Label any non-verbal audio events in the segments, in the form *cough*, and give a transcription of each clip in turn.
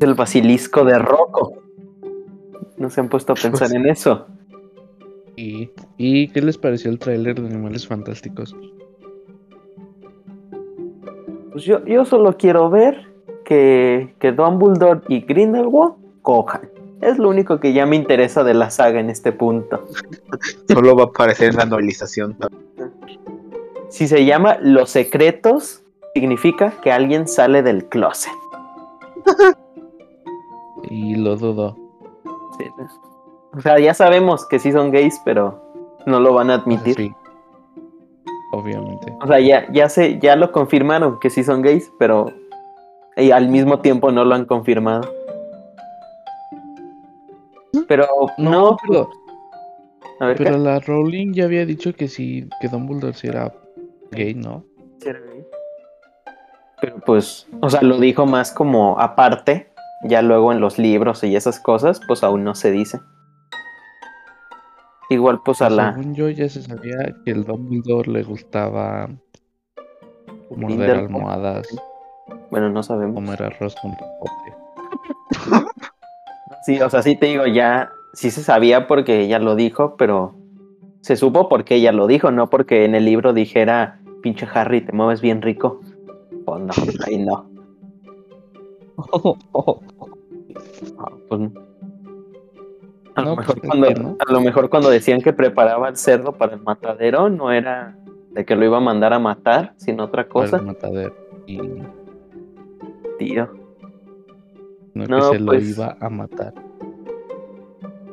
el basilisco de Rocco. No se han puesto a pensar en eso. ¿Y, ¿Y qué les pareció el tráiler de Animales Fantásticos? Pues yo, yo solo quiero ver que, que Dumbledore y Grindelwald cojan. Es lo único que ya me interesa de la saga en este punto. *laughs* Solo va a aparecer en la novelización. Si se llama Los Secretos, significa que alguien sale del closet. *laughs* Y lo dudo. Sí. O sea, ya sabemos que sí son gays, pero no lo van a admitir. Sí. Obviamente. O sea, ya, ya, se, ya lo confirmaron que sí son gays, pero y al mismo tiempo no lo han confirmado. Pero no, No, pero, a ver, pero ¿qué? la Rowling ya había dicho que sí, que Dumbledore sí era gay, ¿no? Pero pues, o sea, lo dijo más como aparte, ya luego en los libros y esas cosas, pues aún no se dice. Igual pues a la Según yo ya se sabía que el Dumbledore le gustaba morder almohadas, Bueno, no sabemos. comer arroz con popote. Sí, o sea, sí te digo, ya sí se sabía porque ella lo dijo, pero se supo porque ella lo dijo, no porque en el libro dijera, pinche Harry, te mueves bien rico. O no, ahí no. *laughs* Ah, pues no. A, lo No, mejor pues, cuando, es que no. a lo mejor cuando decían que preparaba el cerdo para el matadero, no era de que lo iba a mandar a matar, sino otra Para cosa, el matadero. Y no tío. que No, se lo pues. iba a matar.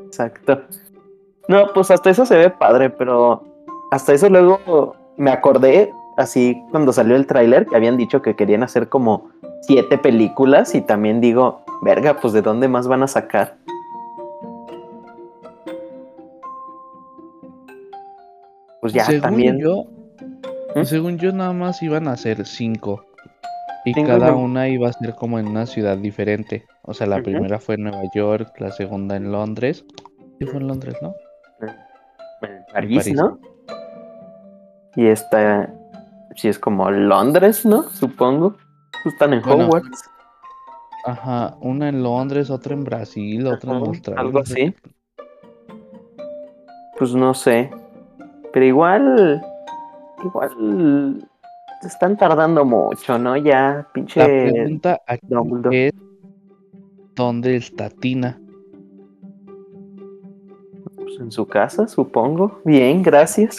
Exacto. No, pues hasta eso se ve padre, pero hasta eso luego me acordé, así cuando salió el tráiler, que habían dicho que querían hacer como siete películas y también digo, verga, pues de dónde más van a sacar. Pues ya según también. yo, ¿Mm? según yo nada más iban a ser cinco. Y cada una iba a ser como en una ciudad diferente. O sea, la primera fue en Nueva York, la segunda en Londres. Sí fue en Londres, ¿no? en París, París. ¿no? Y esta, sí es como Londres, ¿no? Supongo. Pues Están en Bueno, Hogwarts. Ajá, una en Londres, otra en Brasil, otra en Australia. algo así. Pues no sé. Pero igual. Igual. Se están tardando mucho, ¿no? Ya, La pinche. pregunta aquí Dumbledore. es ¿dónde está Tina? pues, en su casa, supongo. Bien, gracias.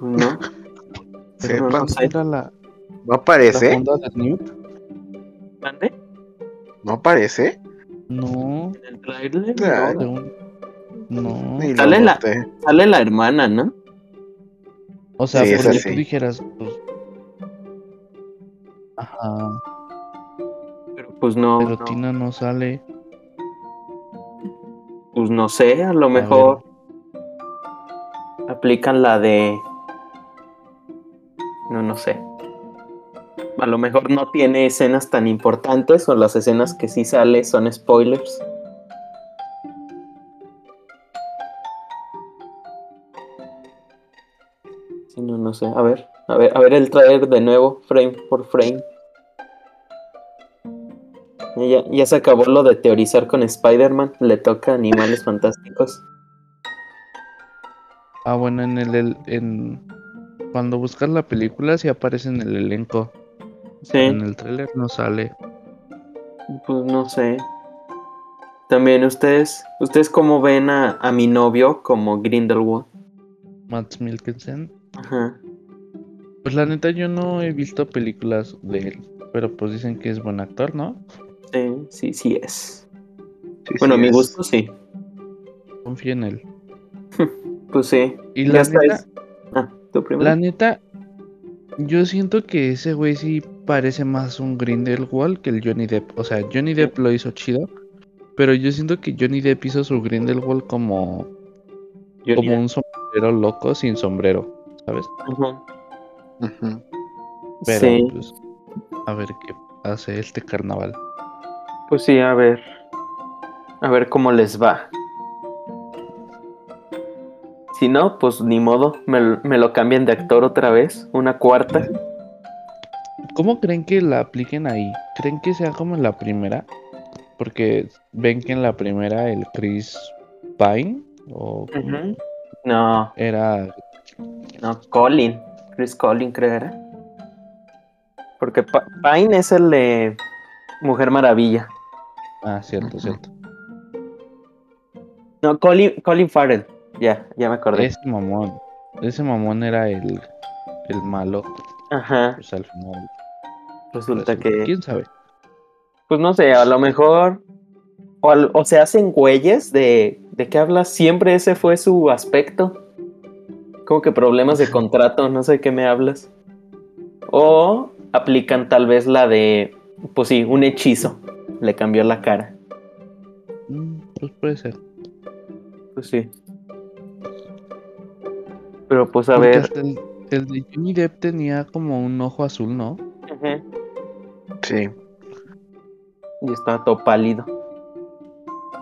No. *laughs* Sepan, no ¿Cuál sé. la, ¿No la aparece? funda de Newt? ¿Mande? ¿No aparece? No, ¿En el trailer? No. no. Sale la-. Sale la hermana, ¿no? O sea, Sí, porque sí. tú dijeras, pues. Ajá, Pero pues no. pero no. Tina no sale. Pues no sé, a lo mejor. Aplican la de. No, no sé. A lo mejor no tiene escenas tan importantes o las escenas que sí sale son spoilers. Sí, no, no sé. A ver, a ver, a ver el trailer de nuevo, frame por frame. Ya, ya se acabó lo de teorizar con Spider-Man. Le toca animales fantásticos. Ah, bueno, en el, el- en cuando buscas la película sí aparece en el elenco. Sí. En el tráiler no sale. Pues no sé. También ustedes, ustedes cómo ven a, a mi novio como Grindelwald. Matt Mikkelsen. Ajá. Pues la neta yo no he visto películas de él, pero pues dicen que es buen actor, ¿no? Sí, sí, sí es. Sí, Bueno, sí a mi es. gusto sí. Confío en él. *laughs* Pues sí. Y la neta, Ah, la neta, yo siento que ese güey sí parece más un Grindelwald que el Johnny Depp. O sea, Johnny Depp lo hizo chido, pero yo siento que Johnny Depp hizo su Grindelwald como, como un sombrero loco sin sombrero, ¿sabes? Ajá. Ujú. Pero Sí, pues, a ver qué hace este carnaval. pues sí, a ver. A ver cómo les va. Si no, pues ni modo. Me, me lo cambian de actor otra vez. Una cuarta. ¿Cómo creen que la apliquen ahí? ¿Creen que sea como en la primera? Porque ven que en la primera el Chris Pine o Ujú. No, era no, Colin. Chris Colin, creo era. Porque Pa- Pine es el de Mujer Maravilla. ah cierto cierto No, Colin, Colin Farrell. Ya, ya me acordé. ese mamón ese mamón era el el malo Ajá. pues al final Resulta resulta- que. quién sabe Pues no sé, a lo mejor. O, al- o se hacen güeyes de. ¿De qué hablas? Siempre ese fue su aspecto. Como que problemas de contrato, no sé de qué me hablas. O aplican tal vez la de. Pues sí, un hechizo. Le cambió la cara. Mm, pues puede ser Pues sí. Pero pues a Porque ver. El, de Johnny Depp tenía como un ojo azul no. Sí. Y estaba todo pálido.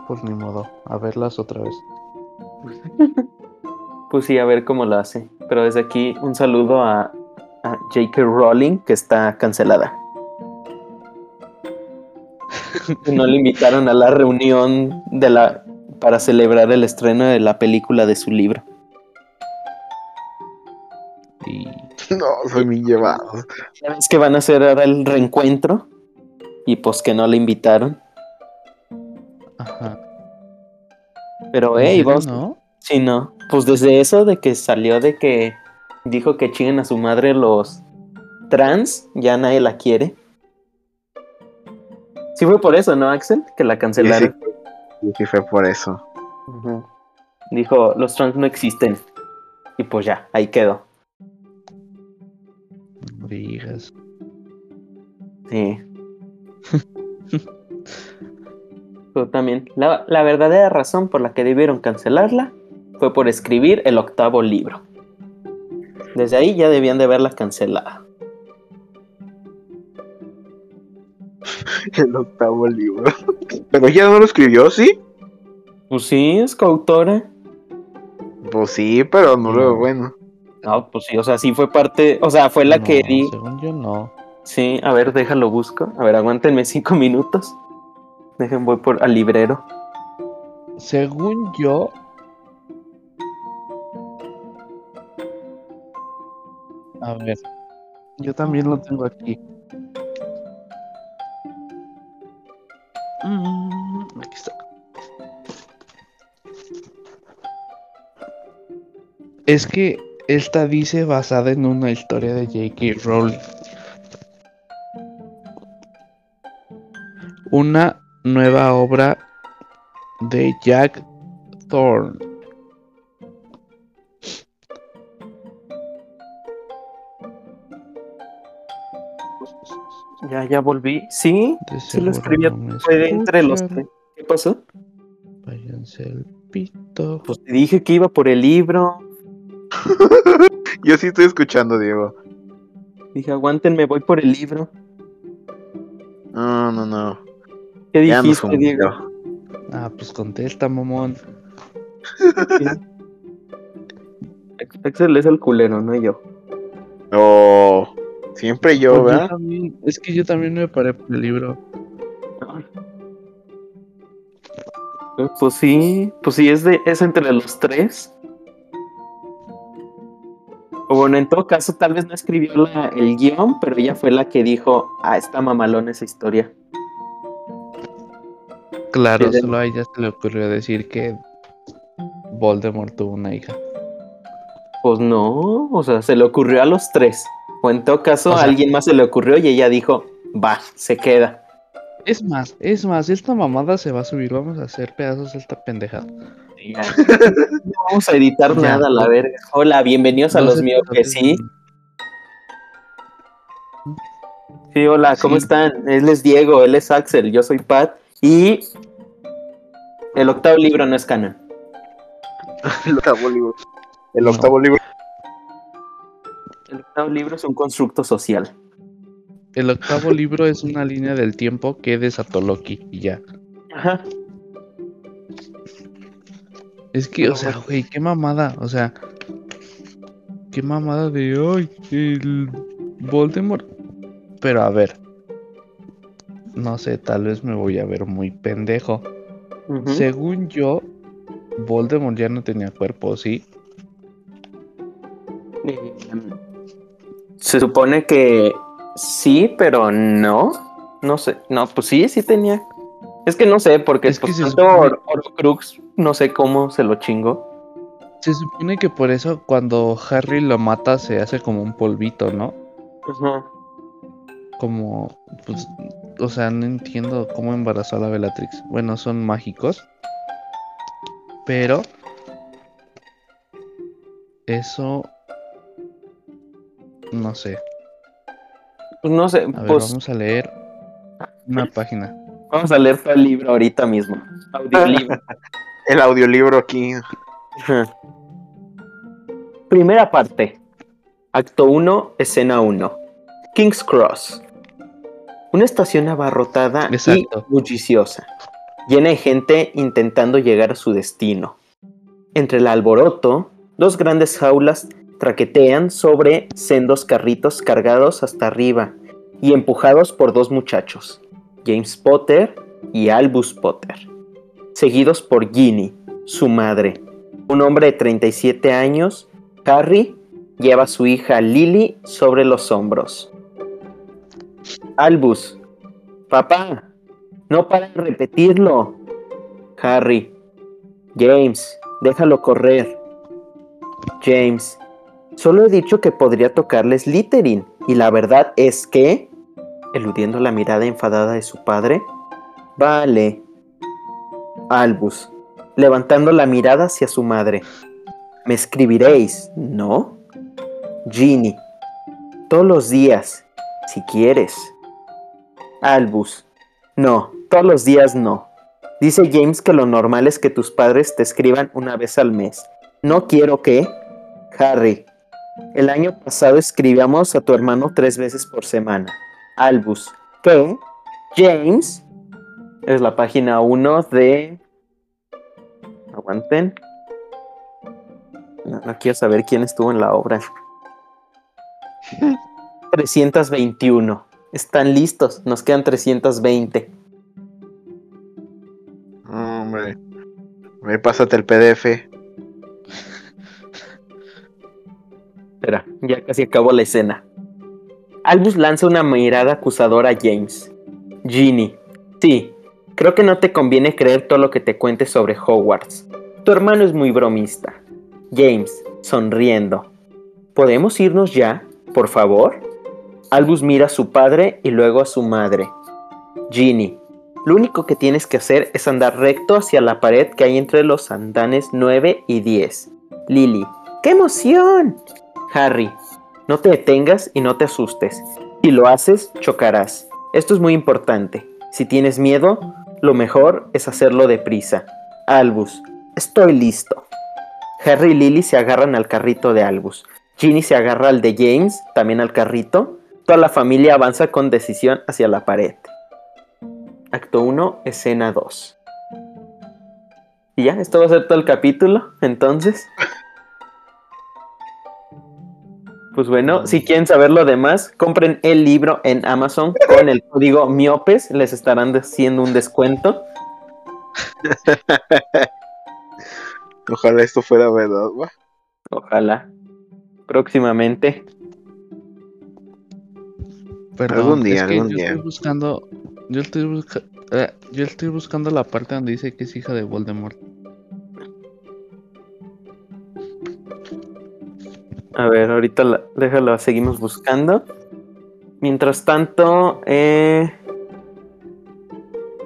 pues ni modo a verlas otra vez *laughs* Pues sí, a ver cómo lo hace. Pero desde aquí un saludo a, a J.K. Rowling, que está cancelada. *laughs* No le invitaron a la reunión de la para celebrar el estreno de la película de su libro. *laughs* No, soy bien llevado. Ya ves que van a hacer ahora el reencuentro y pues que no le invitaron. ajá Pero ¿En hey, vamos. no Sí, no. Pues desde eso de que salió de que dijo que chinguen a su madre los trans, ya nadie la quiere. Sí fue por eso, ¿no, Axel? Que la cancelaron. sí, sí fue por eso. Dijo, los trans no existen. Y pues ya, ahí quedó. No digas Sí. *laughs* Pero también, la, la verdadera razón por la que debieron cancelarla fue por escribir el octavo libro. Desde ahí ya debían de haberla cancelado. *laughs* El octavo libro. *laughs* Pero ella no lo escribió, ¿sí? Pues sí, es coautora. Pues sí, pero no lo No. bueno. No, pues sí, o sea, sí fue parte, o sea, fue la No, que di. según yo no Sí, a ver, déjalo busco. A ver, aguántenme cinco minutos. Dejen, voy por al librero. según yo a ver yo también lo tengo aquí Mm, aquí está es que esta dice basada en una historia de J.K. Rowling una nueva obra de Jack Thorne. Ya, ya volví. Sí, De sí lo escribí. no Fue entre los tres. ¿Qué pasó? Váyanse al pito. Pues te dije que iba por el libro. Yo sí estoy escuchando, Diego. Dije, aguántenme, voy por el libro. No, no, no. ¿Qué Ya dijiste, Diego? Ah, pues contesta, mamón. *laughs* Axel es el culero, no yo. Oh, siempre yo, Pues yo ¿verdad? también- es que yo también me paré por el libro. Pues sí, pues sí, es, de, es entre los tres. O bueno, en todo caso, tal vez no escribió la- el guion, pero ella fue la que dijo, ah, está mamalón esa historia. Claro, solo a ella se le ocurrió decir que Voldemort tuvo una hija. Pues no, o sea, se le ocurrió a los tres. O en todo caso, O a alguien más se le ocurrió y ella dijo, va, se queda. Es más, es más, esta mamada se va a subir. Vamos a hacer pedazos de esta pendejada. *laughs* No vamos a editar Ya. nada, la verga. Hola, bienvenidos a No los míos que sí. Sí, hola, ¿cómo Sí. están? Él es Diego, él es Axel, yo soy Pat. Y el octavo libro no es canon. *laughs* El octavo libro. El No. octavo libro. El octavo libro es un constructo social. El octavo libro es una línea del tiempo que desató Loki y ya. Ajá. Es que, o sea, güey, qué mamada. O sea, qué mamada de hoy. El Voldemort. Pero a ver, no sé, tal vez me voy a ver muy pendejo. Según yo, Voldemort ya no tenía cuerpo, ¿sí? Eh, Se supone que sí, pero no. No sé. No, pues sí, sí tenía. Es que no sé, porque Es que pues, tanto supone- Or- Horcrux, no sé cómo se lo chingo. Se supone que por eso cuando Harry lo mata se hace como un polvito, ¿no? Como, pues, o sea, no entiendo cómo embarazó a la Bellatrix. Bueno, son mágicos. Pero... Eso... No sé. Pues no sé, A ver, pues vamos a leer una página. Vamos a leer todo el libro ahorita mismo. Audiolibro. *laughs* El audiolibro aquí. Primera parte. Acto 1, escena 1. King's Cross. Una estación abarrotada Exacto. y bulliciosa, llena de gente intentando llegar a su destino. Entre el alboroto, dos grandes jaulas traquetean sobre sendos carritos cargados hasta arriba y empujados por dos muchachos, James Potter y Albus Potter, seguidos por Ginny, su madre, un hombre de 37 años, Harry, lleva a su hija Lily sobre los hombros. Albus, papá, no para de repetirlo. Harry, James, déjalo correr. James, solo he dicho que podría tocarles Littering, y la verdad es que, eludiendo la mirada enfadada de su padre, vale. Albus, levantando la mirada hacia su madre. Me escribiréis, ¿no? Ginny. Todos los días, si quieres. Albus. No, todos los días no. Dice James que lo normal es que tus padres te escriban una vez al mes. No quiero que... Harry. El año pasado escribíamos a tu hermano tres veces por semana. Albus. ¿Qué? James. Es la página 1 de... Aguanten. No, no quiero saber quién estuvo en la obra. *laughs* 321. Están listos. Nos quedan 320. Hombre. Me pásate el PDF. Espera, ya casi acabó la escena. Albus lanza una mirada acusadora a James. Ginny. Sí, creo que no te conviene creer todo lo que te cuente sobre Hogwarts. Tu hermano es muy bromista. James, sonriendo. ¿Podemos irnos ya, por favor? Albus mira a su padre y luego a su madre. Ginny, lo único que tienes que hacer es andar recto hacia la pared que hay entre los andanes 9 y 10. Lily, ¡qué emoción! Harry, no te detengas y no te asustes. Si lo haces, chocarás. Esto es muy importante. Si tienes miedo, lo mejor es hacerlo deprisa. Albus, estoy listo. Harry y Lily se agarran al carrito de Albus. Ginny se agarra al de James, también al carrito. Toda la familia avanza con decisión hacia la pared. Acto 1, escena 2. Y ya, esto va a ser todo el capítulo, entonces. Pues bueno, si quieren saber lo demás, compren el libro en Amazon con el código MIOPES, les estarán haciendo un descuento. *laughs* Ojalá esto fuera verdad, va. Ojalá. Próximamente. Perdón, Algún día, es que algún yo día. estoy buscando. Yo estoy, busca- eh, yo estoy buscando la parte donde dice que es hija de Voldemort. A ver, ahorita la- déjalo, seguimos buscando. Mientras tanto, eh...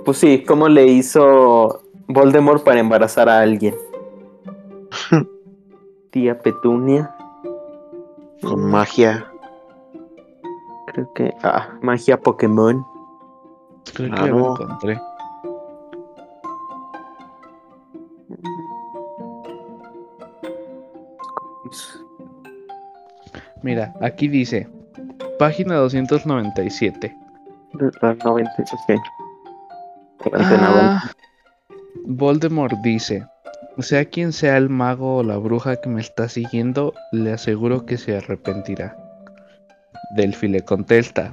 pues sí, ¿cómo le hizo Voldemort para embarazar a alguien? *laughs* Tía Petunia, Con magia. creo que... Ah, magia Pokémon. Creo que ya lo encontré. Mira, aquí dice. Página 297. La 90, ok. Aguanten, aguanten. Ah, Voldemort dice, sea quien sea el mago o la bruja que me está siguiendo, le aseguro que se arrepentirá. Delphi le contesta,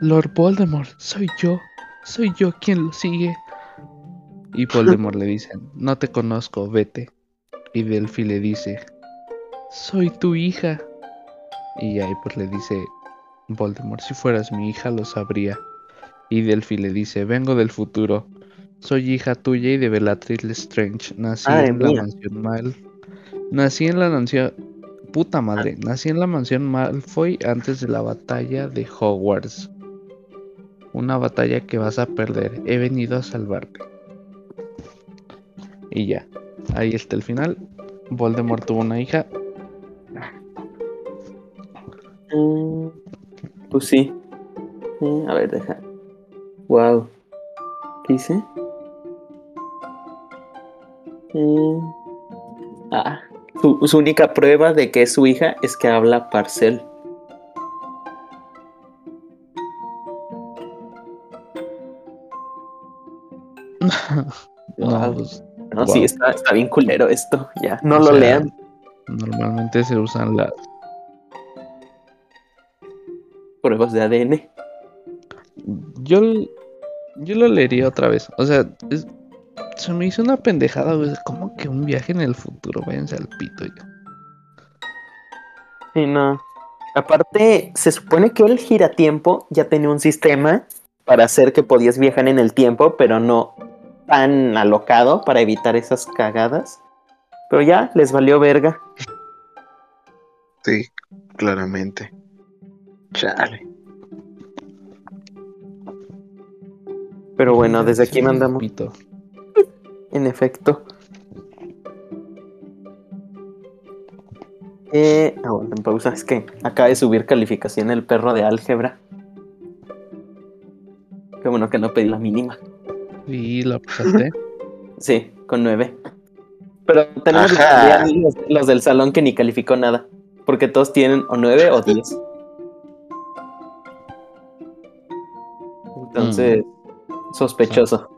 Lord Voldemort, soy yo. Soy yo quien lo sigue. Y Voldemort le dice, no te conozco, vete. Y Delphi le dice, soy tu hija. Y ahí pues le dice Voldemort, si fueras mi hija lo sabría. Y Delphi le dice, vengo del futuro. Soy hija tuya y de Bellatrix Lestrange. Nací en la mía. mansión Mal. Nací en la mansión... Puta madre. Nací en la mansión Malfoy antes de la batalla de Hogwarts. Una batalla que vas a perder. He venido a salvarte. Y ya. Ahí está el final. Voldemort tuvo una hija. Mm, Pues sí. Eh, a ver, deja. Wow. ¿Qué dice? Mm, Ah, su, su única prueba de que es su hija es que habla parcel. *laughs* No, Wow. pues, No, sí, está, está bien culero esto. Ya, no O lo sea, lean. normalmente se usan las. Pruebas de ADN. Yo, yo lo leería otra vez. O sea, es- se me hizo una pendejada, güey. Como que un viaje en el futuro. Váyanse al pito ya. Sí, no. Aparte, se supone que el giratiempo ya tenía un sistema para hacer que podías viajar en el tiempo, pero no tan alocado para evitar esas cagadas. Pero ya les valió verga. Sí, claramente. Chale. Pero bueno, desde aquí mandamos, pito. en efecto. Eh, aguanten pausa, es que acaba de subir calificación el perro de álgebra. Qué bueno que no pedí la mínima. Y la pasaste. *laughs* Sí, con nueve. Pero tenemos los, los del salón que ni calificó nada. Porque todos tienen o nueve o diez. Entonces, sospechoso.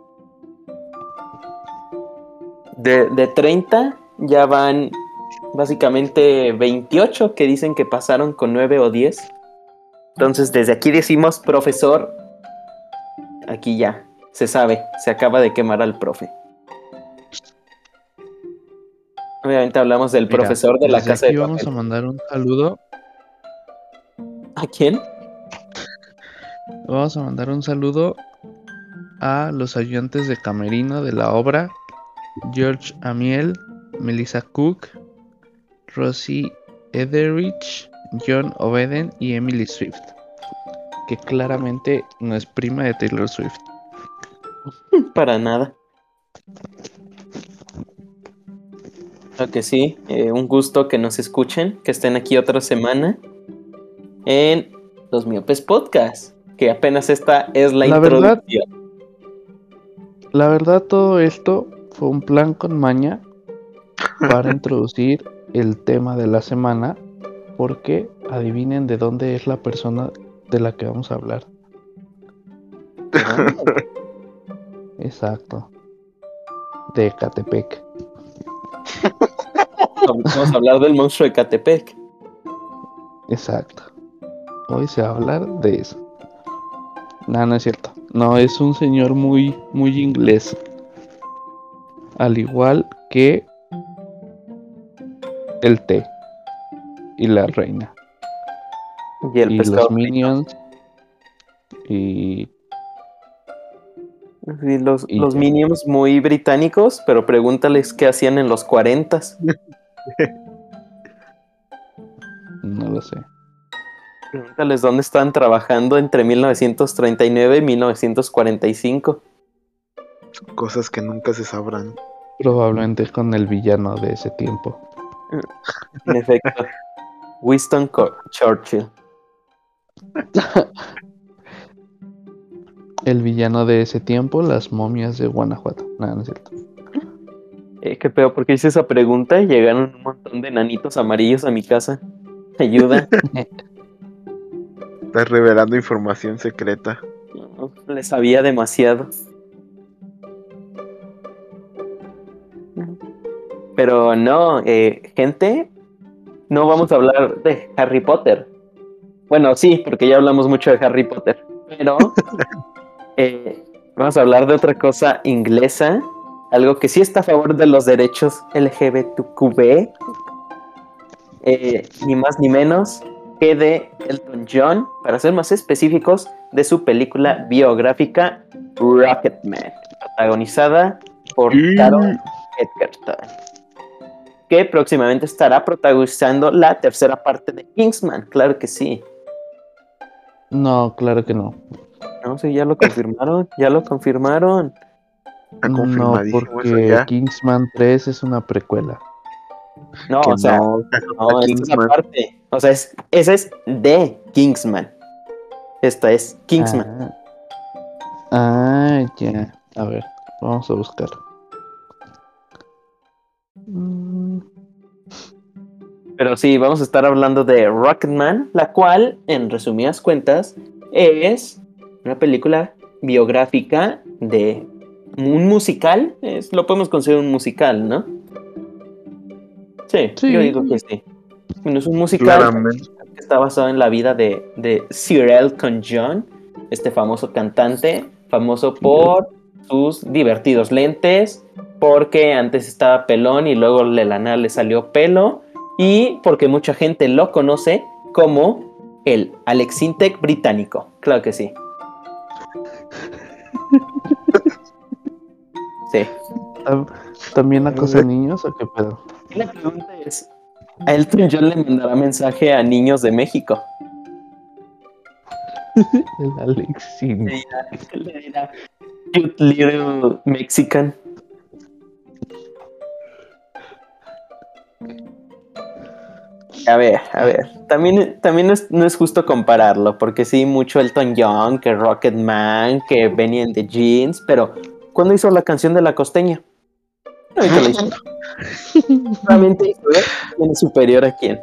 De, de 30 ya van básicamente 28 que dicen que pasaron con 9 o 10. Entonces, desde aquí decimos, profesor, aquí ya, se sabe, se acaba de quemar al profe. Obviamente hablamos del Mira, profesor de la desde casa aquí de vamos a papel. mandar un saludo. ¿A quién? Vamos a mandar un saludo a los ayudantes de camerino de la obra. George Amiel, Melissa Cook, Rosie Ederich, John Obeden y Emily Swift. Que claramente no es prima de Taylor Swift. *laughs* Para nada. Lo que sí, eh, un gusto que nos escuchen, que estén aquí otra semana en Los Miopes Podcast, que apenas esta es la, La verdad- introducción. La verdad, todo esto fue un plan con maña para *laughs* introducir el tema de la semana. Porque adivinen de dónde es la persona de la que vamos a hablar. *laughs* Exacto. De Ecatepec. Vamos a hablar del monstruo de Catepec. Exacto. Hoy se va a hablar de eso. No, no es cierto. No, es un señor muy, muy inglés. Al igual que el té y la reina. Y el y pescado. los minions. Y Sí, los, y los. Minions muy británicos, pero pregúntales qué hacían en los 40 *laughs* no lo sé. Pregúntales dónde estaban trabajando entre 1939 y 1945. Cosas que nunca se sabrán. Probablemente con el villano de ese tiempo. En efecto. *laughs* Winston Co- Churchill. El villano de ese tiempo, las momias de Guanajuato. No, no es cierto. Eh, qué peor, porque hice esa pregunta y llegaron un montón de enanitos amarillos a mi casa. Ayuda. *laughs* Estás revelando información secreta. No, le sabía demasiado. Pero no, eh, gente, no vamos a hablar de Harry Potter. Bueno, sí, porque ya hablamos mucho de Harry Potter, Pero *laughs* eh, vamos a hablar de otra cosa inglesa, algo que sí está a favor de los derechos LGBTQB, eh, ni más ni menos que de Elton John, para ser más específicos, de su película biográfica Rocketman, protagonizada por Taron Edgerton, que próximamente estará protagonizando la tercera parte de Kingsman, claro que sí. No, claro que no. No, sí, ya lo confirmaron, ya lo confirmaron. No, porque ya. Kingsman 3 es una precuela. No, Que o sea, no, no, esta es aparte. O sea, es, esa es de Kingsman. Esta es Kingsman. Ah, Ah, ya. A ver, vamos a buscar. Pero sí, vamos a estar hablando de Rocketman, la cual, en resumidas cuentas, es una película biográfica de un musical. Es, lo podemos considerar un musical, ¿no? Sí, Sí. yo digo que sí. Bueno, es un musical Claramente. que está basado en la vida de, de Sir Elton John, este famoso cantante, famoso por sus divertidos lentes, porque antes estaba pelón y luego de la nada le salió pelo, y porque mucha gente lo conoce como el Alex Intec británico. Claro que sí. *laughs* Sí. ¿tam- ¿También acosa niños o qué pedo? La pregunta es, ¿a Elton John le mandará mensaje a niños de México? El Alexín. Le dirá, le dirá, "Cute little Mexican. A ver, a ver. También, también es- no es justo compararlo, porque sí, mucho Elton John, que Rocketman, que Benny and the Jeans, pero ¿cuándo hizo la canción de la costeña? ¿Eh? ¿Quién es superior a quién?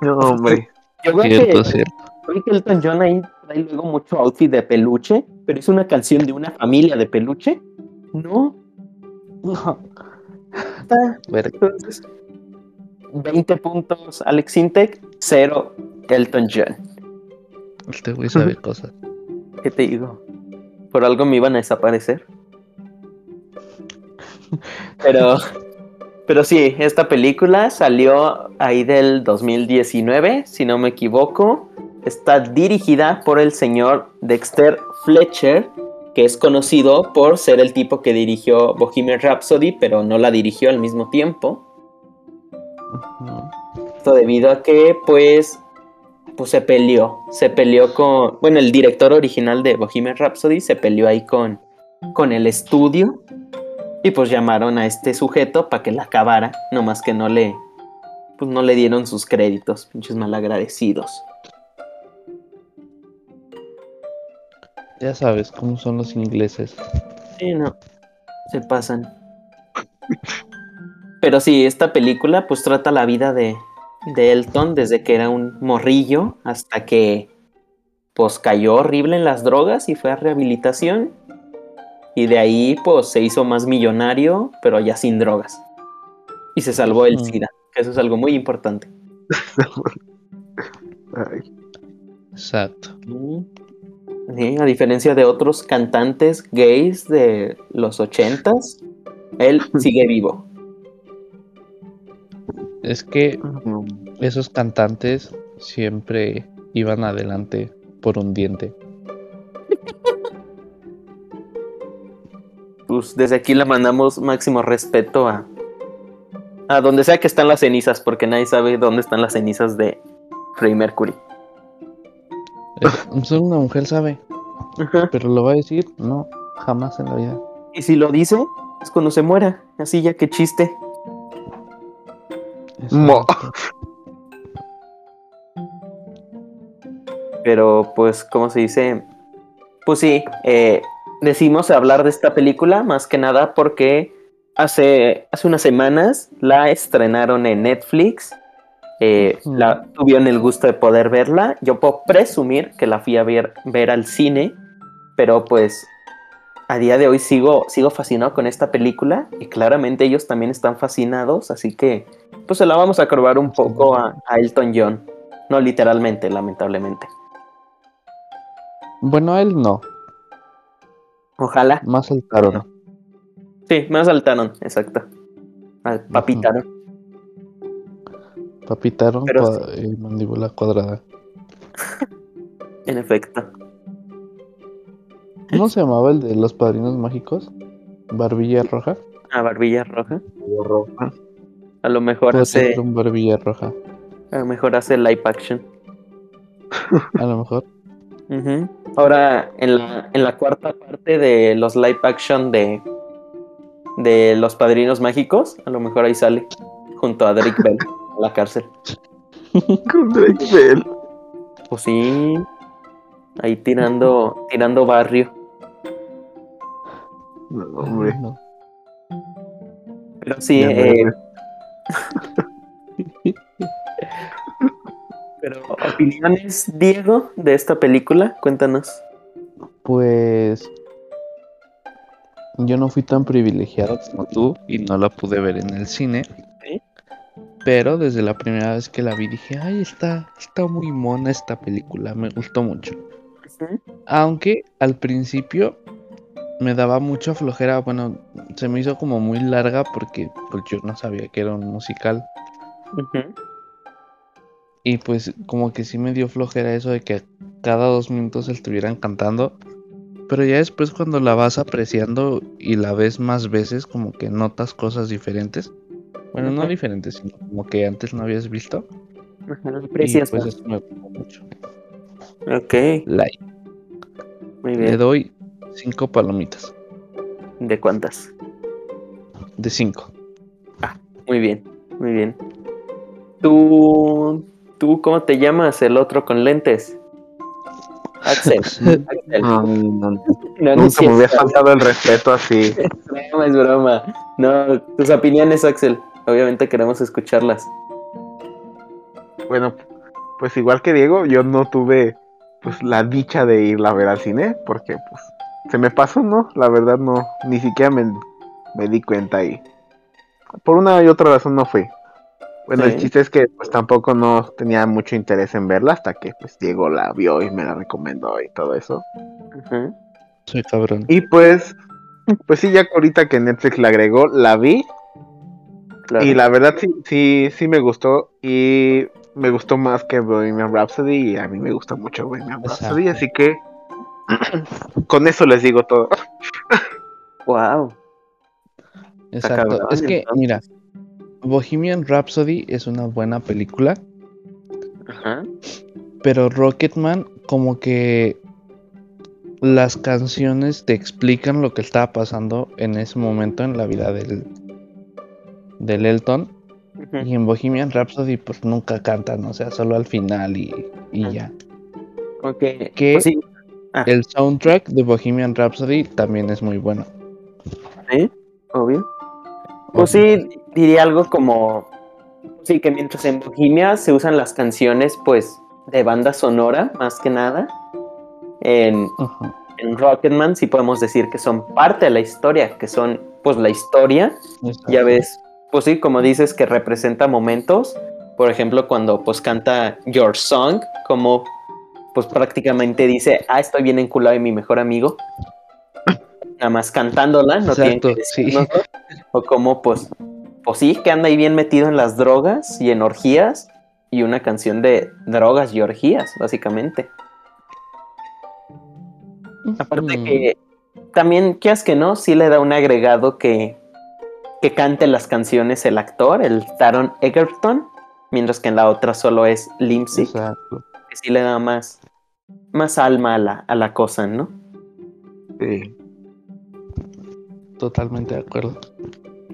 No, hombre. Yo creo Cierto, que, cierto. Creo que Elton John ahí trae luego mucho outfit de peluche, pero es una canción de una familia de peluche. No. No. Entonces, 20 puntos Alex Intec, 0 Elton John. Este güey sabe *laughs* cosas. ¿Qué te digo? Por algo me iban a desaparecer. Pero, *laughs* pero sí, esta película salió ahí del 2019, si no me equivoco. Está dirigida por el señor Dexter Fletcher, que es conocido por ser el tipo que dirigió Bohemian Rhapsody, pero no la dirigió al mismo tiempo. Esto debido a que, pues, pues se peleó. Se peleó con. Bueno, el director original de Bohemian Rhapsody se peleó ahí con, con el estudio. Y pues llamaron a este sujeto para que la acabara. Nomás que no le. Pues no le dieron sus créditos, pinches malagradecidos. Ya sabes cómo son los ingleses. Sí, no. Se pasan. Pero sí, esta película pues trata la vida de, de Elton desde que era un morrillo hasta que pues cayó horrible en las drogas y fue a rehabilitación. Y de ahí pues se hizo más millonario, pero ya sin drogas. Y se salvó el. SIDA, que eso es algo muy importante. *laughs* Ay, Exacto. Sí, a diferencia de otros cantantes gays de los ochentas, él *laughs* sigue vivo. Es que esos cantantes siempre iban adelante por un diente. Pues desde aquí le mandamos máximo respeto a a donde sea que están las cenizas, porque nadie sabe dónde están las cenizas de Freddie Mercury. Eh, Solo una mujer sabe, pero lo va a decir, no, jamás en la vida. Y si lo dice, es cuando se muera. Así ya que chiste. Mo. Exacto. Pero pues, ¿cómo se dice? Pues sí, eh, decimos hablar de esta película más que nada porque hace, hace unas semanas la estrenaron en Netflix. Eh, la, tuvieron el gusto de poder verla. Yo puedo presumir que la fui a ver, ver al cine, pero pues a día de hoy sigo, sigo fascinado con esta película y claramente ellos también están fascinados, así que pues se la vamos a probar un poco a, a Elton John. No literalmente, lamentablemente. Bueno, él no. Ojalá. Más saltaron. Sí, me saltaron, exacto. Al papitaron. Papitaron Pero cua- mandíbula cuadrada. *laughs* En efecto. ¿Cómo se llamaba el de los padrinos mágicos? Barbilla roja. A barbilla roja. roja. A lo mejor Puede hace, ser un barbilla roja. a lo mejor hace live action. A lo mejor. Ujú. Ahora, en la, en la cuarta parte de los live action de, de los padrinos mágicos, a lo mejor ahí sale, junto a Drake Bell, *laughs* a la cárcel. Con Drake Bell. Pues sí, ahí tirando, tirando barrio. No, hombre. No. Pero sí, eh, *laughs* opiniones, Diego, de esta película, cuéntanos. Pues yo no fui tan privilegiado como tú y no la pude ver en el cine. Sí. Pero desde la primera vez que la vi dije, ay, está, está muy mona esta película, me gustó mucho. Ujú. Aunque al principio me daba mucha flojera, bueno, se me hizo como muy larga porque pues, yo no sabía que era un musical. Ujú. Y pues como que sí me dio flojera eso de que cada dos minutos estuvieran cantando. Pero ya después cuando la vas apreciando y la ves más veces, como que notas cosas diferentes. Bueno, no diferentes, sino como que antes no habías visto. Ajá, lo Y aprecias pues eso me gustó mucho. Ok, Like. muy Le bien. doy cinco palomitas. ¿De cuántas? De cinco. Muy bien, muy bien. ¿Tú, tú cómo te llamas? El otro con lentes. Axel. *laughs* Axel. No, no, no. No, no Nunca me hubiera faltado el respeto así. *laughs* Broma, es broma. No, tus opiniones, Axel. Obviamente queremos escucharlas. Bueno, pues igual que Diego, yo no tuve pues la dicha de irla a ver al cine, porque pues se me pasó, ¿no? La verdad no, ni siquiera me, me di cuenta y por una y otra razón no fui. Bueno, el Sí. chiste es que pues tampoco no tenía mucho interés en verla hasta que pues Diego la vio y me la recomendó y todo eso. Ujú. Soy cabrón. Y pues, pues sí, ya que ahorita que Netflix la agregó, la vi Claro. Y la verdad sí, sí, sí me gustó. Y me gustó más que Bohemian Rhapsody. Y a mí me gusta mucho Bohemian Rhapsody. Exacto. Así que *clears throat* con eso les digo todo. *laughs* Wow. Exacto. es que, mira, Bohemian Rhapsody es una buena película, Ajá. pero Rocketman como que las canciones te explican lo que estaba pasando en ese momento en la vida del, del Elton. Y en Bohemian Rhapsody pues nunca cantan, o sea, solo al final y, y Ajá. ya. Ok. ¿Qué? Pues sí, El soundtrack de Bohemian Rhapsody también es muy bueno. sí, obvio. Pues sí, diría algo como. Sí, que mientras en Bohemia se usan las canciones, pues, de banda sonora, más que nada. En, en Rocketman sí podemos decir que son parte de la historia, que son, pues, la historia. Exacto. Ya ves, pues sí, como dices, que representa momentos. Por ejemplo, cuando, pues, canta Your Song, como, pues, prácticamente dice, ah, estoy bien enculado de mi mejor amigo. Nada más cantándola, no tiene Exacto, que sí. O como, pues, pues sí, que anda ahí bien metido en las drogas y en orgías. Y una canción de drogas y orgías, básicamente. Aparte Mm. que también, ¿qué es que no? Sí le da un agregado que, que cante las canciones el actor, el Taron Egerton, mientras que en la otra solo es Limsy, Exacto. que sí le da más, más alma a la, a la cosa, ¿no? Sí. Totalmente de acuerdo.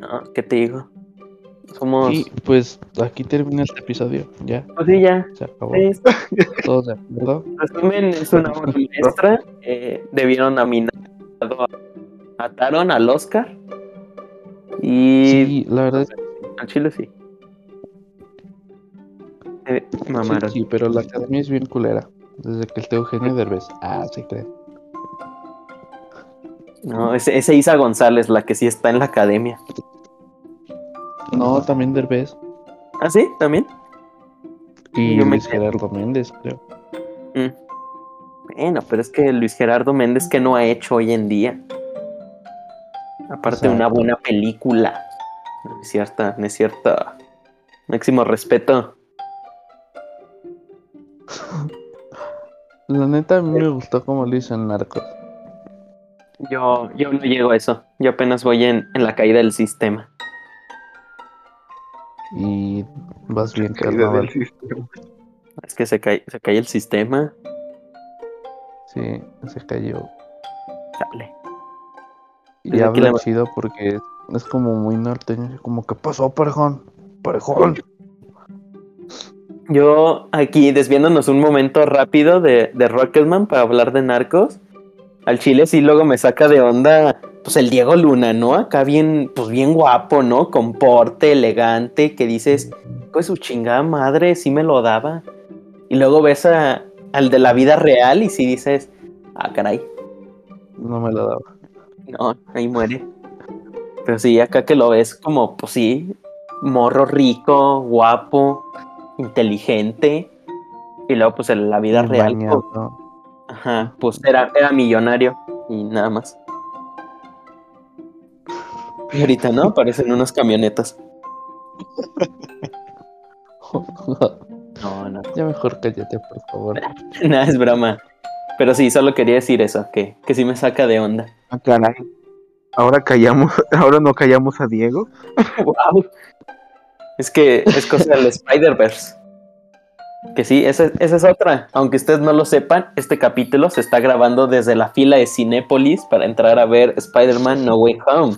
¿No? ¿Qué te digo? Somos... Y pues aquí termina este episodio. Ya, Pues sí, ya. se acabó. Sí, *laughs* Todos de acuerdo. resumen, es una obra maestra. eh, debieron nominar a Taron al Oscar. Y Sí, la verdad es al Chile sí. Eh, mamaron. sí, pero la academia es bien culera. Desde que está Eugenio Derbez. Ah, sí creo. No, ese, ese Isa González, la que sí está en la academia. No, también Derbez. ¿Ah, sí? ¿También? Y Yo Luis Gerardo Méndez, creo. Mm. Bueno, pero es que Luis Gerardo Méndez, que no ha hecho hoy en día? Aparte de una buena película. No es cierta, no es cierta. Máximo respeto. *laughs* La neta, a mí me gustó como lo hizo en Narcos. Yo, yo no llego a eso. Yo apenas voy en, en la caída del sistema. Y vas bien, carnaval. del sistema. Es que se cae, se cae el sistema. Sí, se cayó. Dale. Y habla la- chido porque es como muy norteño. Como que pasó, parejón. Parejón. Yo aquí desviándonos un momento rápido de, de Rocketman para hablar de narcos. Al chile sí luego me saca de onda pues el Diego Luna, ¿no? Acá bien, pues bien guapo, ¿no? Con porte, elegante, que dices, pues su chingada madre sí me lo daba. Y luego ves a- al de la vida real y sí dices, ah, caray, No me lo daba. no, ahí muere. Pero sí, acá que lo ves como, pues sí, morro rico, guapo, inteligente. Y luego, pues en la vida real, bañado. pues, ajá, pues era, era millonario y nada más. Y ahorita, ¿no? Aparecen unas camionetas. No, no, ya mejor cállate, por favor. *laughs* nada, es broma. Pero sí, solo quería decir eso, que, que sí me saca de onda. Ah, caray. Ahora callamos, *laughs* ahora no callamos a Diego. *laughs* Wow. Es que es cosa del Spider-Verse. Que sí, esa, esa es otra. Aunque ustedes no lo sepan, este capítulo se está grabando desde la fila de Cinépolis para entrar a ver Spider-Man No Way Home.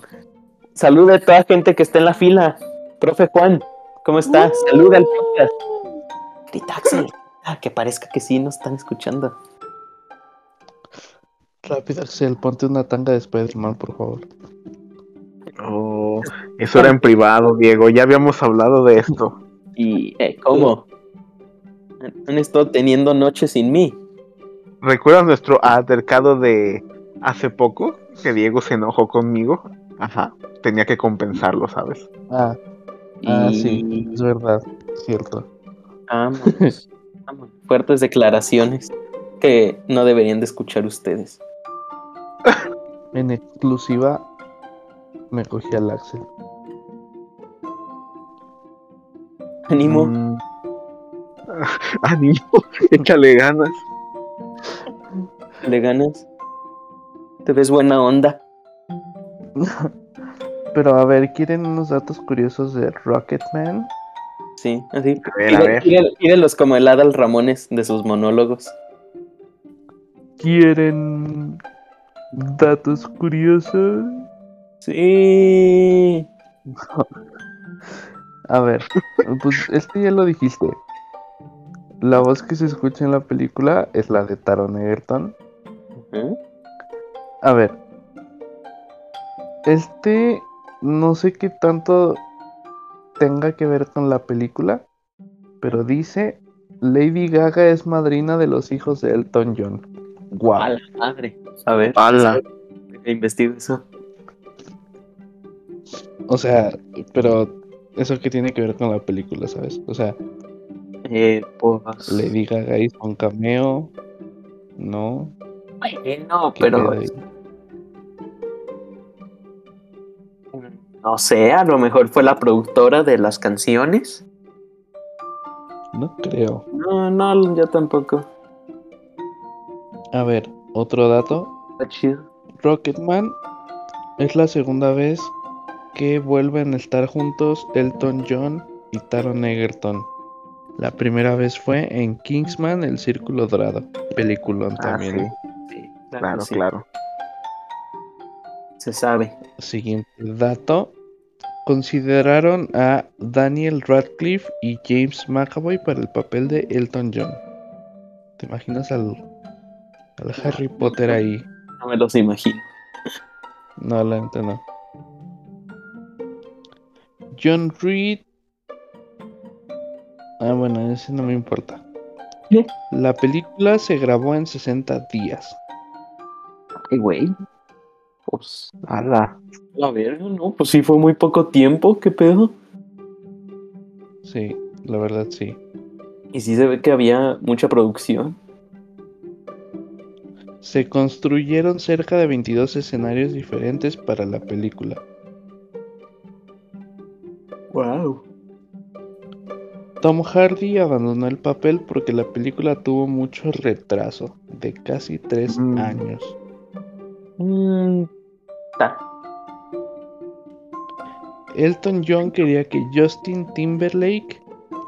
Saluda a toda gente que está en la fila. Profe Juan, ¿cómo está? Saluda al podcast. Grita Axel. Ah, que parezca que sí nos están escuchando. Rápido, Axel, ponte una tanga de Spider-Man, por favor. Oh, eso era en privado, Diego. Ya habíamos hablado de esto. *laughs* Y, eh, ¿cómo? Han estado teniendo noches sin mí. ¿Recuerdas nuestro altercado de hace poco? Que Diego se enojó conmigo. Ajá. Tenía que compensarlo, ¿sabes? Ah, Y... ah, sí, es verdad, cierto. Vamos, *laughs* vamos. Fuertes declaraciones que no deberían de escuchar ustedes. En exclusiva, me cogí al Axel. Ánimo, Mm. *laughs* Ánimo, échale ganas. le ganas. Te ves buena onda. *laughs* Pero a ver, ¿quieren unos datos curiosos de Rocketman? Sí, así. A ver, a Pídelos como el Adal Ramones de sus monólogos. ¿Quieren datos curiosos? Sí. *laughs* A ver, pues este ya lo dijiste. La voz que se escucha en la película es la de Taron Egerton. A ver. Este no sé qué tanto tenga que ver con la película, pero dice Lady Gaga es madrina de los hijos de Elton John. Guau. A la madre. A ver. ¡Hala! Investigo eso. O sea, pero eso que tiene que ver con la película, ¿sabes? O sea, Eh, pues. Lady Gaga hizo un cameo. No. Bueno, ¿qué pero. No sé, a lo mejor fue la productora de las canciones. No creo. No, no, yo tampoco. A ver, otro dato. Está chido. Rocketman es la segunda vez que vuelven a estar juntos Elton John y Taron Egerton. La primera vez fue en Kingsman, El Círculo Dorado. Peliculón Ah, también. sí, Sí, claro, sí, claro. Se sabe. Siguiente dato. Consideraron a Daniel Radcliffe y James McAvoy para el papel de Elton John. ¿Te imaginas al, al Harry Potter ahí? No me los imagino. No, la neta no. John Reed. Ah, bueno, ese no me importa. ¿Qué? La película se grabó en 60 días. Ay, güey. Pues. ¡Hala! A ver, no, pues sí fue muy poco tiempo, ¿qué pedo? Sí, la verdad sí. Y sí se ve que había mucha producción. Se construyeron cerca de 22 escenarios diferentes para la película. Wow. Tom Hardy abandonó el papel porque la película tuvo mucho retraso, de casi 3 Mm. años. Mm, Elton John quería que Justin Timberlake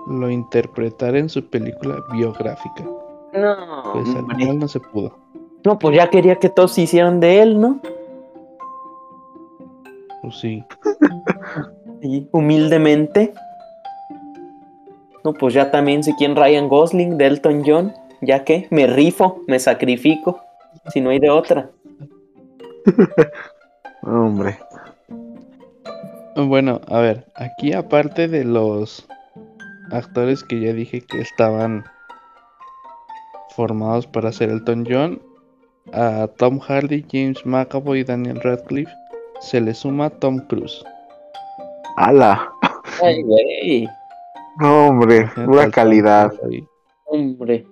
lo interpretara en su película biográfica, No, pues al final no se pudo. no, pues ya quería que todos se hicieran de él, ¿no? Pues sí. Y humildemente. No, pues ya también sé quién Ryan Gosling de Elton John. Ya que me rifo, me sacrifico. Si no hay de otra. *laughs* Hombre. Bueno, a ver, aquí aparte de los actores que ya dije que estaban formados para ser Elton John, a Tom Hardy, James McAvoy y Daniel Radcliffe se le suma Tom Cruise. ¡Hala! Ay, güey. Hombre, pura calidad. Hombre.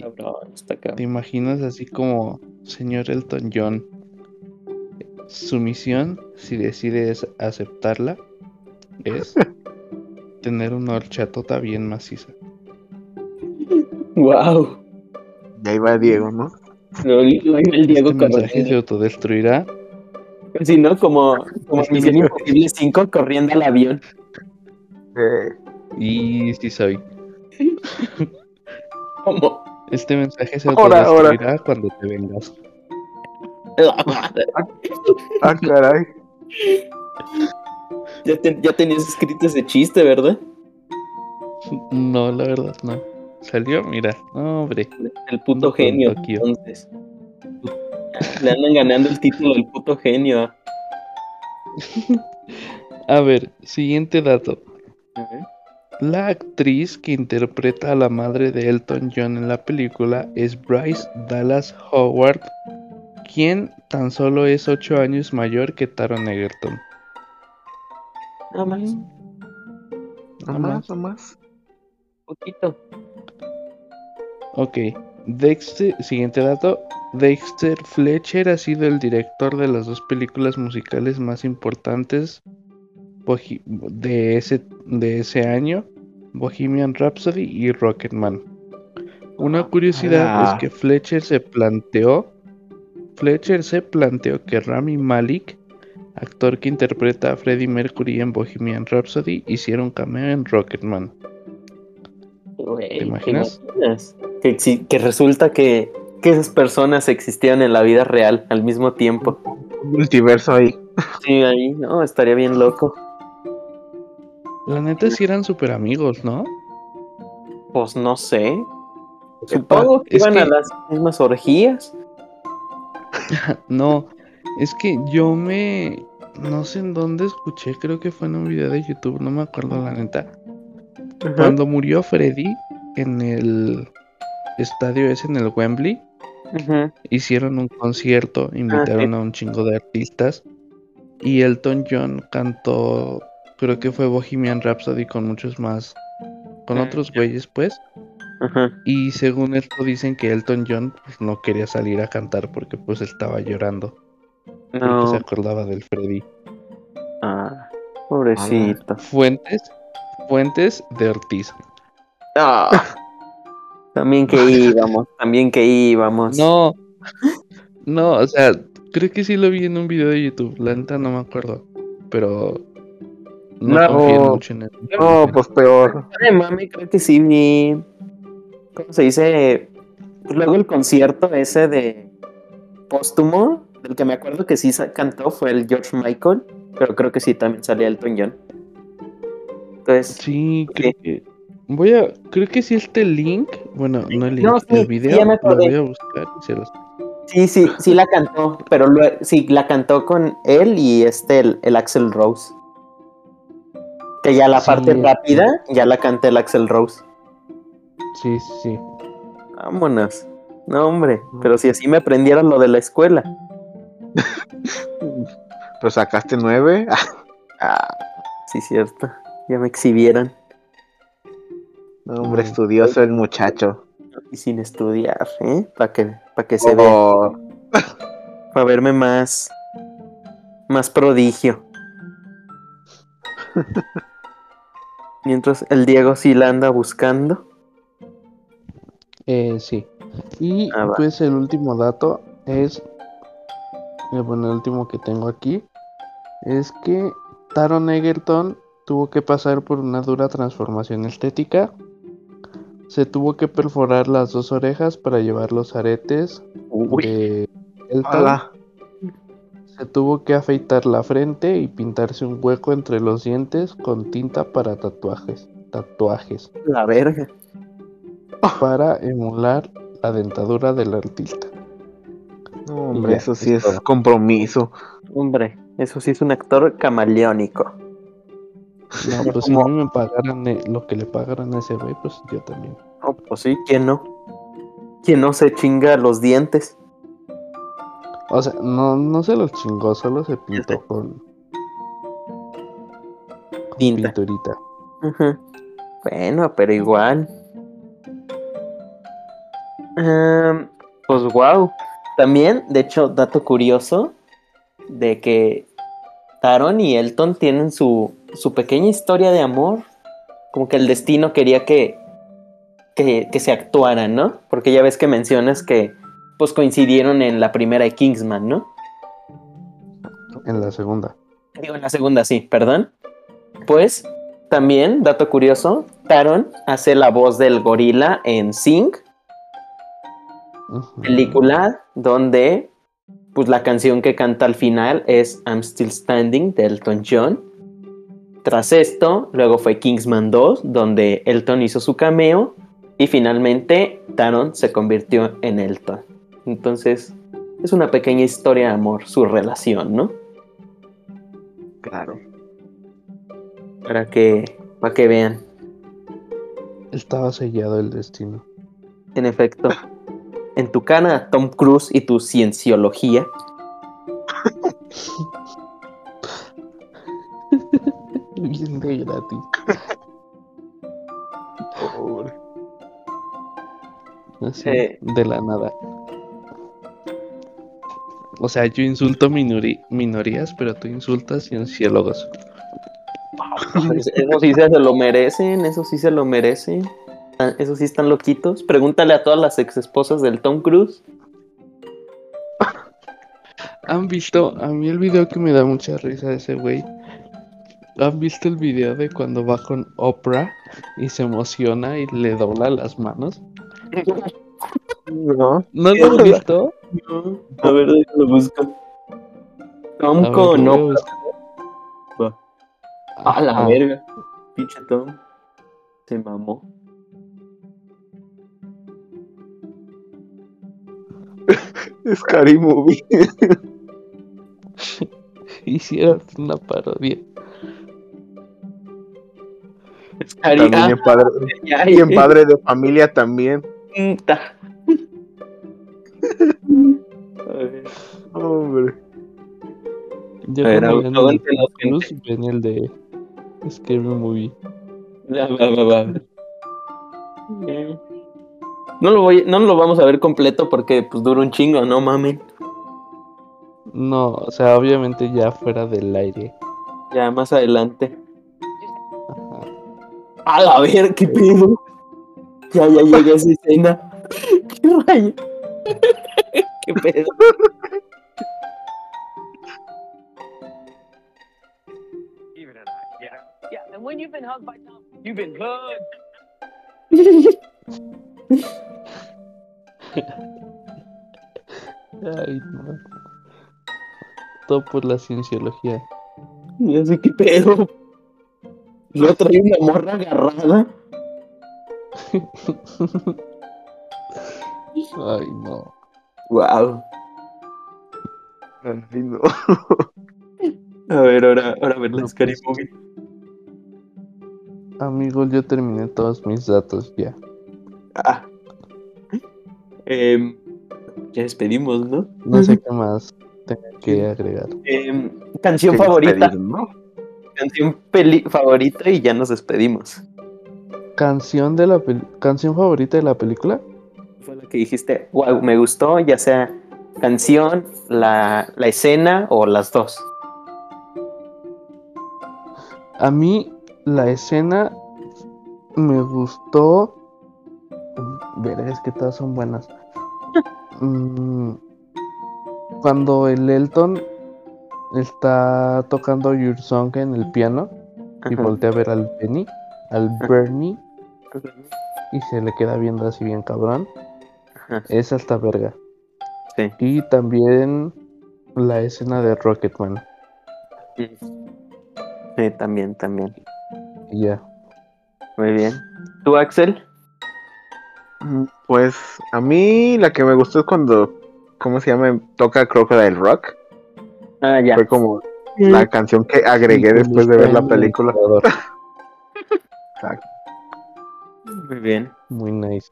Cabrón, está ¿Te imaginas así como señor Elton John? Su misión, si decides aceptarla, es *laughs* tener una horchatota bien maciza. Wow. Y ahí va Diego, ¿no? Lo, lo iba el Diego este mensaje se autodestruirá. Sí, ¿no? Como, como Este Misión Imposible 5 corriendo al avión. Eh, Y sí soy. *laughs* Como. Este mensaje se Ahora, ahora. autodestruirá cuando te vengas. Ah, caray. ya, te- ya tenías escrito ese chiste, ¿verdad? No, la verdad, no. Salió, mira, no, hombre. El puto genio. Tokio. Entonces. Le andan ganando el título del puto genio. *laughs* A ver, siguiente dato. La actriz que interpreta a la madre de Elton John en la película es Bryce Dallas Howard, quien tan solo es 8 años mayor que Taron Egerton. Nada más. Nada más, nada más. Poquito. Ok, Dexter, siguiente dato. Dexter Fletcher ha sido el director de las dos películas musicales más importantes de ese, de ese año, Bohemian Rhapsody y Rocketman. Una curiosidad Ah. es que Fletcher se planteó, Fletcher se planteó que Rami Malek, actor que interpreta a Freddie Mercury en Bohemian Rhapsody, hiciera un cameo en Rocketman. ¿Te imaginas? imaginas? Que, resulta que, que esas personas existían en la vida real al mismo tiempo. Un multiverso ahí. Sí, ahí, no, estaría bien loco. La neta sí eran súper amigos, ¿no? Pues no sé. Supongo que Es iban a las mismas orgías. *laughs* No, es que yo me... No sé en dónde escuché, creo que fue en un video de YouTube, no me acuerdo la neta. Cuando murió Freddy en el estadio ese en el Wembley, hicieron un concierto, invitaron a un chingo de artistas y Elton John cantó, creo que fue Bohemian Rhapsody con muchos más, con Ah, otros güeyes pues. Ajá. Y según esto dicen que Elton John pues, no quería salir a cantar porque pues estaba llorando. Porque No. se acordaba del Freddy. Ah, pobrecito. Fuentes, fuentes de Ortiz. Ah. También que *laughs* íbamos, también que íbamos. No, no, o sea, creo que sí lo vi en un video de YouTube. La neta no me acuerdo. Pero no, No. confío mucho en él. No, pues peor. Ay, mami, creo que sí vi. ¿Cómo se dice? Luego el concierto ese de póstumo, del que me acuerdo que sí cantó, fue el George Michael, pero creo que sí también salía Elton John. Entonces, Sí, creo que. Voy a. Creo que sí este link. Bueno, no el link. No, sí, el video ya me lo voy a buscar y se los. sí, sí, sí la cantó, pero sí, la cantó con él y este, el, el Axel Rose. Que ya la Sí. parte rápida, ya la canta el Axel Rose. Sí, sí, sí. Vámonos. No, hombre, pero si así me aprendieron lo de la escuela. *laughs* Pues sacaste nueve. *laughs* Ah, sí, cierto. Ya me exhibieron. No, hombre, Mm. estudioso el muchacho. y sin estudiar, ¿eh? Para que, que se vea, Oh, *laughs* para verme más, más prodigio. Mientras el Diego sí la anda buscando. Eh, sí. Y Ah, pues el último dato es, eh, bueno, el último que tengo aquí, es que Taron Egerton tuvo que pasar por una dura transformación estética. Se tuvo que perforar las dos orejas para llevar los aretes Uy, de Elton. ala. Se tuvo que afeitar la frente y pintarse un hueco entre los dientes con tinta para tatuajes. Tatuajes. la verga. Para emular la dentadura del artista. No, hombre, ya, eso sí es compromiso. Hombre, eso sí es un actor camaleónico. No, *laughs* pues si a mí me pagaran eh, lo que le pagaran a ese güey, pues yo también. Oh, pues sí, ¿quién no? ¿Quién no se chinga los dientes? O sea, no, no se los chingó, solo se pintó con, con pinturita. Bueno, pero igual. Em, pues wow. También, de hecho, dato curioso de que Taron y Elton tienen su, su pequeña historia de amor. Como que el destino quería que, que, que se actuaran, ¿no? Porque ya ves que mencionas que pues coincidieron en la primera de Kingsman, ¿no? En la segunda. Digo, en la segunda, sí, perdón. Pues, también, dato curioso, Taron hace la voz del gorila en Sing, Película donde pues la canción que canta al final es I'm Still Standing de Elton John. Tras esto, luego fue Kingsman 2, donde Elton hizo su cameo y finalmente Taron se convirtió en Elton. Entonces, es una pequeña historia de amor, su relación, ¿no? Claro. Para que, para que vean. Estaba sellado el destino. En efecto, en tu cara, Tom Cruise y tu cienciología. Bien de gratis. Pobre. Así, Eh. de la nada. O sea, yo insulto minori- minorías, pero tú insultas cienciólogos. Eso sí se lo merecen, eso sí se lo merecen. Ah, Eso sí están loquitos. Pregúntale a todas las ex esposas del Tom Cruise. ¿Han visto? A mí el video que me da mucha risa de ese güey. ¿Han visto el video de cuando va con Oprah y se emociona y le dobla las manos? No. ¿No lo has *laughs* visto? A ver, lo busco. Tom A ver, con a Oprah. buscar. A la Ajá. verga. Pinche Tom. Se mamó. *laughs* Es Cari Movie. *laughs* Hicieron una parodia. También Ari- en padre, y en padre de familia también. *laughs* Hombre. Yo A ver, cuando vean aguante el la ven el de Scary Movie. Va, va, va, va. No lo, voy, no lo vamos a ver completo porque pues dura un chingo, no mamen. No, o sea, obviamente ya fuera del aire. Ya más adelante. Ajá. A la ver, qué pedo. Ya, ya llega esa escena. *laughs* ¿Qué rayo? *laughs* ¿Qué pedo? Yeah, and when you've been hugged by Tom, you've been hugged. *laughs* Ay, no. Todo por la cienciología. Ya sé qué pedo. Yo trae una morra agarrada. Ay, no. Wow. Ay, no. A ver, ahora, ahora a ver la Scary Movie. Amigos, yo terminé todos mis datos ya. Ah. Em, ya despedimos, ¿no? No sé qué más tengo que agregar. Em, canción favorita. Canción peli favorita y ya nos despedimos. ¿Canción de la canción favorita de la película? fue la que dijiste, wow, me gustó, ya sea canción, la, la escena o las dos? A mí la escena me gustó. Verga, es que todas son buenas. *laughs* Mm, Cuando el Elton está tocando Your Song en el piano y Ajá. voltea a ver al Benny, al Bernie, y se le queda viendo así bien cabrón. Ajá. Es hasta verga. Sí. Y también la escena de Rocketman. Sí, también, también. Y ya. Muy bien. ¿Tú, Axel? Mm, Pues a mí la que me gustó es cuando, ¿cómo se llama? Toca Crocodile Rock. Ah, ya. Fue como la canción que agregué después de ver la película. Exacto. Muy bien. Muy nice.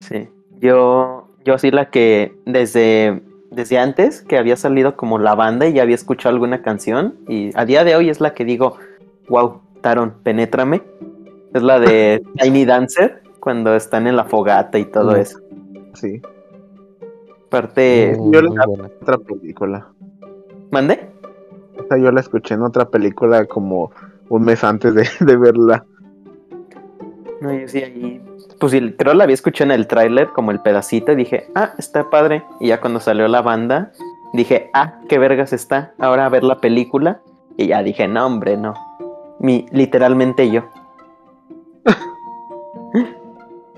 Sí. Yo, yo sí la que desde, desde antes que había salido como la banda y ya había escuchado alguna canción y a día de hoy es la que digo, wow, Taron, penétrame. Es la de *laughs* Tiny Dancer cuando están en la fogata y todo Mm. eso. Sí, Aparte, Muy, yo la- buena. otra película. ¿mande? Esta yo la escuché en otra película como un mes antes de, de verla. No, yo sí ahí. Pues sí, creo la había escuchado en el tráiler como el pedacito y dije, ah, está padre. Y ya cuando salió la banda, dije, ah, qué vergas está. Ahora a ver la película. Y ya dije, no, hombre, no. Mi, literalmente yo. *laughs*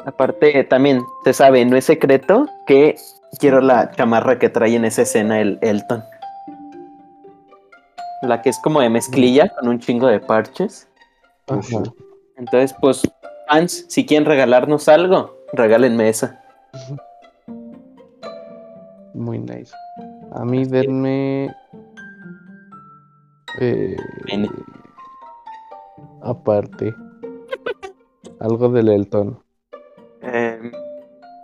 Aparte, también se sabe, no es secreto que quiero la chamarra que trae en esa escena el Elton. La que es como de mezclilla con un chingo de parches. Ajá. Entonces, pues, fans, si quieren regalarnos algo, regálenme esa. Muy nice. A mí denme. eh, aparte. Algo del Elton. Eh,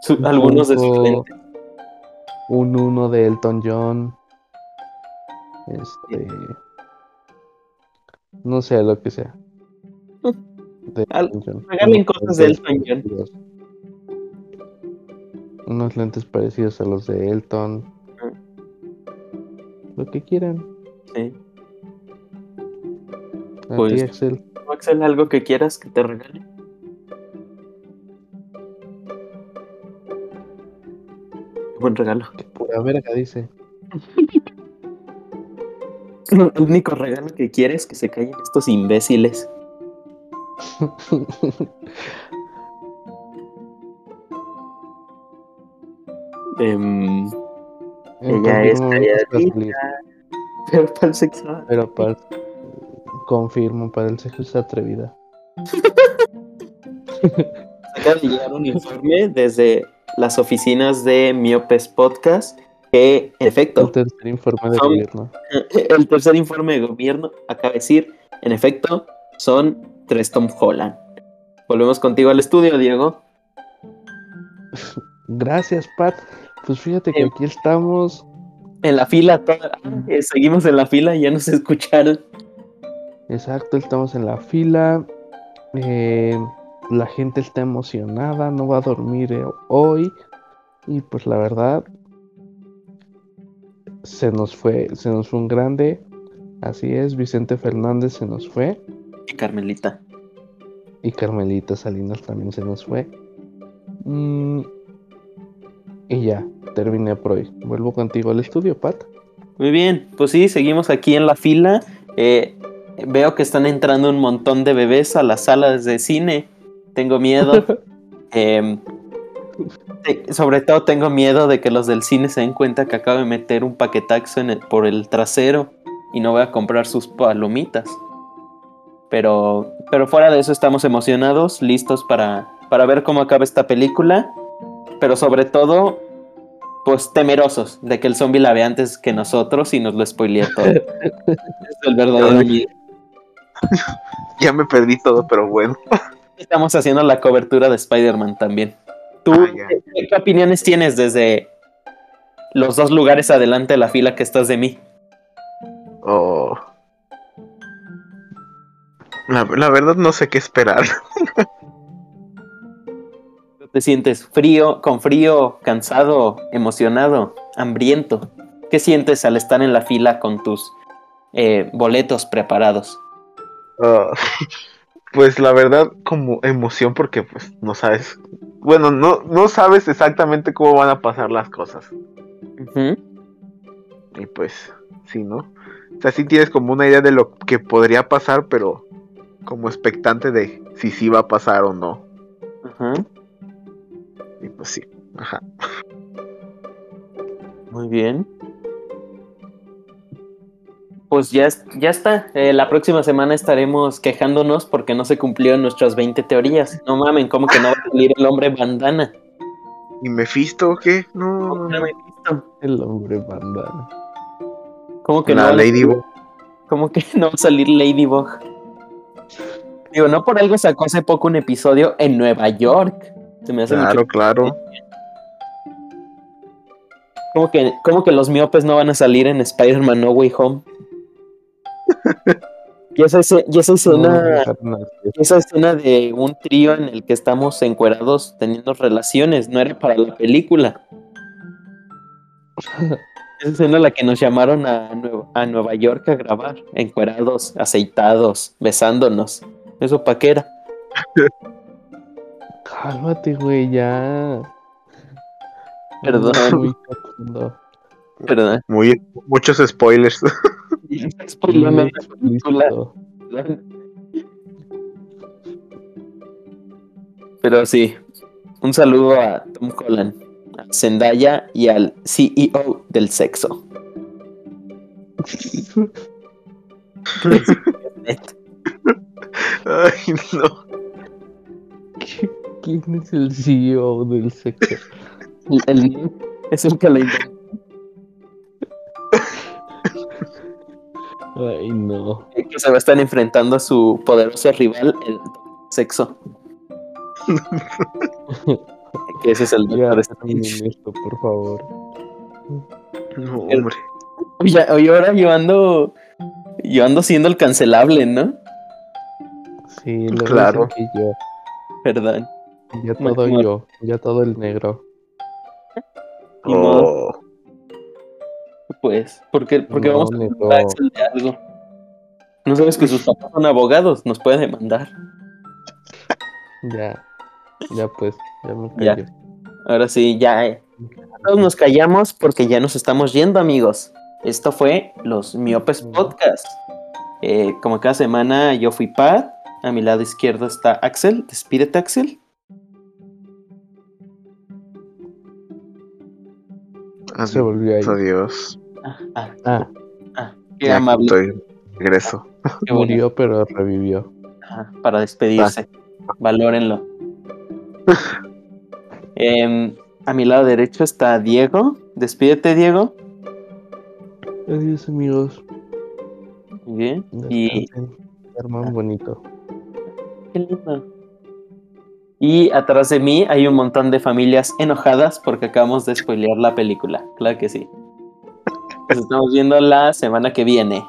su- algunos de sus lentes. Un uno de Elton John. Este. No sé, lo que sea. De Al- Elton John. regalen cosas de lentes Elton John. parecidos. Unos lentes parecidos a los de Elton. Lo que quieran. Sí. Pues- ti, Axel. ¿Tú, Axel, algo que quieras que te regale? Buen regalo. Que pura verga, dice. El único regalo que quieres es que se callen estos imbéciles. *laughs* En Ella es calladita. pero para el sexo. Pero para confirmo, para el sexo está atrevida. *laughs* Acaba de llegar un informe desde las oficinas de Miopes Podcast que, en El efecto, tercer informe Son- gobierno. *laughs* el tercer informe de gobierno acaba de decir, en efecto, son tres Tom Holland. Volvemos contigo al estudio, Diego. *laughs* Gracias, Pat. Pues fíjate que Eh, aquí estamos. En la fila, toda- ah, eh, seguimos en la fila, ya nos escucharon. Exacto, estamos en la fila. eh, la gente está emocionada, no va a dormir eh, hoy. Y pues la verdad, se nos fue, se nos fue un grande. Así es, Vicente Fernández se nos fue. Y Carmelita. Y Carmelita Salinas también se nos fue. Mm, y ya, terminé por hoy. Vuelvo contigo al estudio, Pat. Muy bien, pues sí, seguimos aquí en la fila. Eh, veo que están entrando un montón de bebés a las salas de cine. Tengo miedo. *laughs* Em, sobre todo tengo miedo de que los del cine se den cuenta que acabo de meter un paquetaxo en el- por el trasero y no voy a comprar sus palomitas. Pero, pero fuera de eso estamos emocionados, listos para, para ver cómo acaba esta película. Pero sobre todo, pues temerosos de que el zombie la vea antes que nosotros y nos lo spoilee todo. *laughs* es el verdadero miedo. Ya me perdí todo, pero bueno. *laughs* Estamos haciendo la cobertura de Spider-Man también. ¿Tú Ah, qué, qué opiniones tienes desde los dos lugares adelante de la fila que estás de mí? Oh. La, la verdad no sé qué esperar. *laughs* te sientes frío, con frío, cansado, emocionado, hambriento. ¿Qué sientes al estar en la fila con tus eh, boletos preparados? Ah, *laughs* pues la verdad, como emoción, porque pues no sabes. Bueno, no, no sabes exactamente cómo van a pasar las cosas. Ujú. Y pues, sí, ¿no? O sea, sí tienes como una idea de lo que podría pasar, pero como expectante de si sí va a pasar o no. Ajá. Y pues sí, ajá. Muy bien. Pues ya, es- ya está. Eh, la próxima semana estaremos quejándonos porque no se cumplieron nuestras 20 teorías. No mamen, ¿cómo que no va a salir el hombre bandana? ¿Y Mephisto qué? No, ¿Cómo no, que no no. me he visto? El hombre bandana. ¿Cómo que La no? Ladybug. ¿Cómo que *laughs* no va a salir Ladybug? Digo, no por algo sacó hace poco un episodio en Nueva York. Se me hace Claro, mucho. claro. ¿Cómo que, cómo que los miopes no van a salir en Spider-Man No Way Home? Y esa, y esa escena. Esa escena de un trío en el que estamos encuerados teniendo relaciones, no era para la película. *laughs* Esa escena en la que nos llamaron a, Nueva- a Nueva York a grabar, encuerados, aceitados, besándonos. ¿Eso pa' qué era? *laughs* Cálmate, güey, ya. Perdón. Perdón. Muy, muchos spoilers. *laughs* La película. Pero sí, un saludo a Tom Holland, a Zendaya y al CEO del sexo. Ay, no. ¿Qué- ¿Quién es el CEO del sexo? El, el- es el que la inventó. Ay, no. que se va a estar enfrentando a su poderoso rival, el sexo. *laughs* que ese es el Ya, Strange. esto, por favor. No, hombre. Oye, ahora yo ando, yo ando siendo el cancelable, ¿no? Sí, lo Claro. que yo. Perdón. Ya todo yo. Ya todo el negro. Oh, pues, porque, porque No, vamos a Axel de algo. No sabes que sus papás son abogados, nos puede demandar. Ya. Ya pues. Ya me Ya. callo. Ahora sí, ya. eh. Todos nos callamos porque ya nos estamos yendo, amigos. Esto fue los Miopes Podcast. Eh, como cada semana, yo fui Pat. A mi lado izquierdo está Axel. Despídete, Axel. Se volvió ahí. Adiós. Ah, ah, Ah, ah, qué Ya amable. Estoy regreso. qué murió pero revivió. Ajá, para despedirse. Valórenlo. *laughs* Em, a mi lado derecho está Diego. Despídete, Diego. Adiós amigos. Muy bien. Y. Duerman bonito. Qué lindo. Y atrás de mí hay un montón de familias enojadas porque acabamos de spoilear la película. Claro que sí. Nos estamos viendo la semana que viene.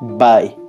Bye.